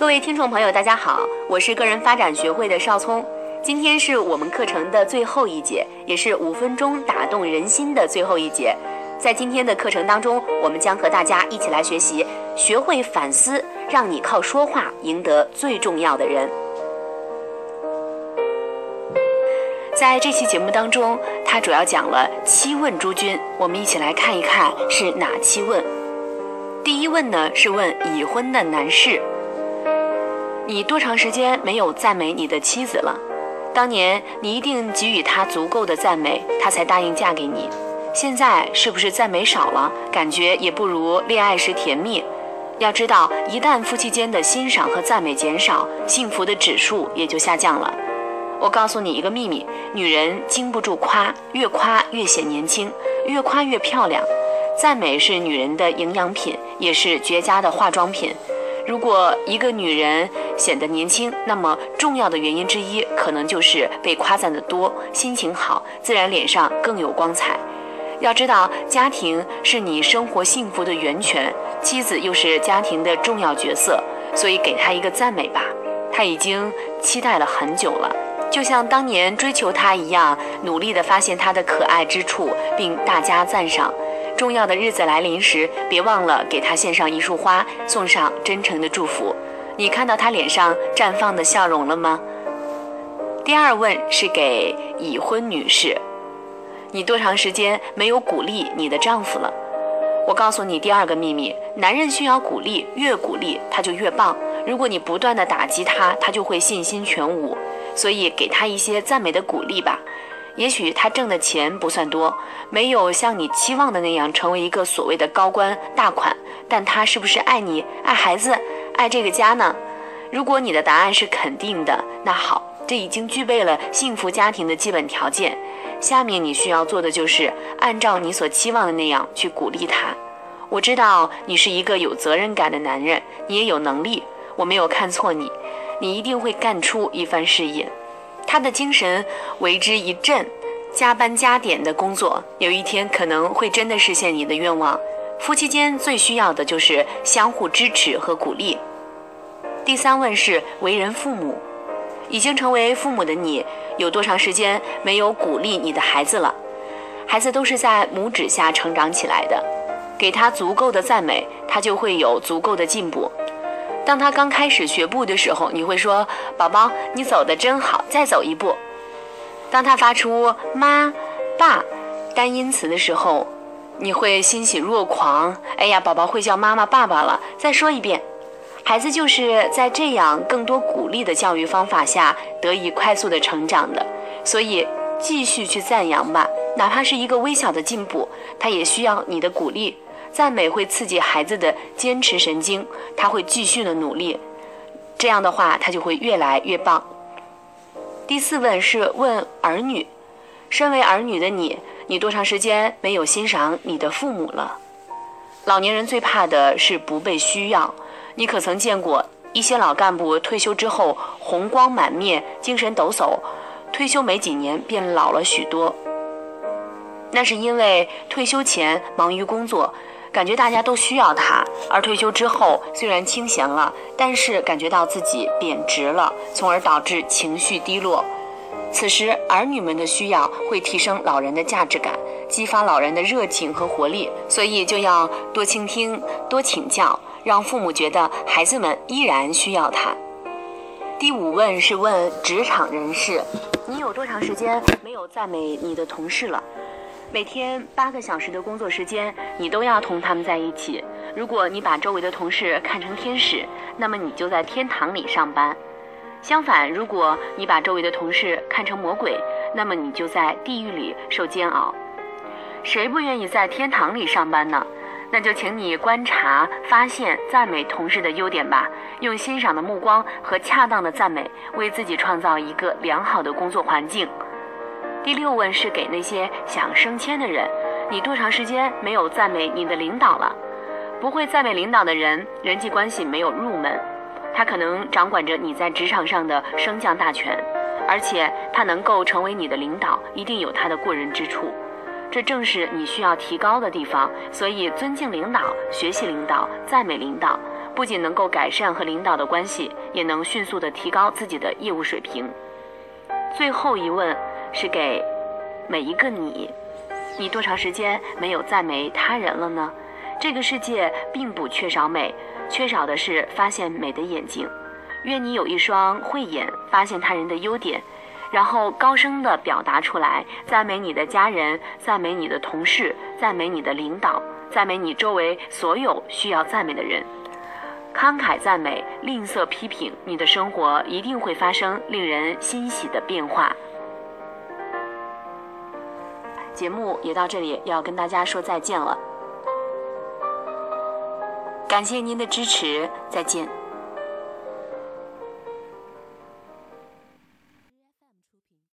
各位听众朋友，大家好，我是个人发展学会的邵聪。今天是我们课程的最后一节，也是五分钟打动人心的最后一节。在今天的课程当中，我们将和大家一起来学习，学会反思，让你靠说话赢得最重要的人。在这期节目当中，他主要讲了七问诸君，我们一起来看一看是哪七问。第一问呢，是问已婚的男士。你多长时间没有赞美你的妻子了？当年你一定给予她足够的赞美，她才答应嫁给你。现在是不是赞美少了，感觉也不如恋爱时甜蜜？要知道，一旦夫妻间的欣赏和赞美减少，幸福的指数也就下降了。我告诉你一个秘密：女人经不住夸，越夸越显年轻，越夸越漂亮。赞美是女人的营养品，也是绝佳的化妆品。如果一个女人显得年轻，那么重要的原因之一可能就是被夸赞的多，心情好，自然脸上更有光彩。要知道，家庭是你生活幸福的源泉，妻子又是家庭的重要角色，所以给她一个赞美吧。她已经期待了很久了，就像当年追求她一样，努力地发现她的可爱之处，并大加赞赏。重要的日子来临时，别忘了给他献上一束花，送上真诚的祝福。你看到他脸上绽放的笑容了吗？第二问是给已婚女士，你多长时间没有鼓励你的丈夫了？我告诉你第二个秘密：男人需要鼓励，越鼓励他就越棒。如果你不断的打击他，他就会信心全无。所以给他一些赞美的鼓励吧。也许他挣的钱不算多，没有像你期望的那样成为一个所谓的高官大款，但他是不是爱你、爱孩子、爱这个家呢？如果你的答案是肯定的，那好，这已经具备了幸福家庭的基本条件。下面你需要做的就是按照你所期望的那样去鼓励他。我知道你是一个有责任感的男人，你也有能力，我没有看错你，你一定会干出一番事业。他的精神为之一振，加班加点的工作，有一天可能会真的实现你的愿望。夫妻间最需要的就是相互支持和鼓励。第三问是为人父母，已经成为父母的你，有多长时间没有鼓励你的孩子了？孩子都是在拇指下成长起来的，给他足够的赞美，他就会有足够的进步。当他刚开始学步的时候，你会说：“宝宝，你走的真好，再走一步。”当他发出“妈”“爸”单音词的时候，你会欣喜若狂。哎呀，宝宝会叫妈妈、爸爸了，再说一遍。孩子就是在这样更多鼓励的教育方法下得以快速的成长的，所以继续去赞扬吧，哪怕是一个微小的进步，他也需要你的鼓励。赞美会刺激孩子的坚持神经，他会继续的努力，这样的话他就会越来越棒。第四问是问儿女，身为儿女的你，你多长时间没有欣赏你的父母了？老年人最怕的是不被需要，你可曾见过一些老干部退休之后红光满面、精神抖擞，退休没几年便老了许多？那是因为退休前忙于工作。感觉大家都需要他，而退休之后虽然清闲了，但是感觉到自己贬值了，从而导致情绪低落。此时，儿女们的需要会提升老人的价值感，激发老人的热情和活力，所以就要多倾听、多请教，让父母觉得孩子们依然需要他。第五问是问职场人士：你有多长时间没有赞美你的同事了？每天八个小时的工作时间，你都要同他们在一起。如果你把周围的同事看成天使，那么你就在天堂里上班；相反，如果你把周围的同事看成魔鬼，那么你就在地狱里受煎熬。谁不愿意在天堂里上班呢？那就请你观察、发现、赞美同事的优点吧，用欣赏的目光和恰当的赞美，为自己创造一个良好的工作环境。第六问是给那些想升迁的人，你多长时间没有赞美你的领导了？不会赞美领导的人，人际关系没有入门，他可能掌管着你在职场上的升降大权，而且他能够成为你的领导，一定有他的过人之处，这正是你需要提高的地方。所以，尊敬领导，学习领导，赞美领导，不仅能够改善和领导的关系，也能迅速的提高自己的业务水平。最后一问是给每一个你：你多长时间没有赞美他人了呢？这个世界并不缺少美，缺少的是发现美的眼睛。愿你有一双慧眼，发现他人的优点，然后高声的表达出来，赞美你的家人，赞美你的同事，赞美你的领导，赞美你周围所有需要赞美的人。慷慨赞美，吝啬批评，你的生活一定会发生令人欣喜的变化。节目也到这里，要跟大家说再见了。感谢您的支持，再见。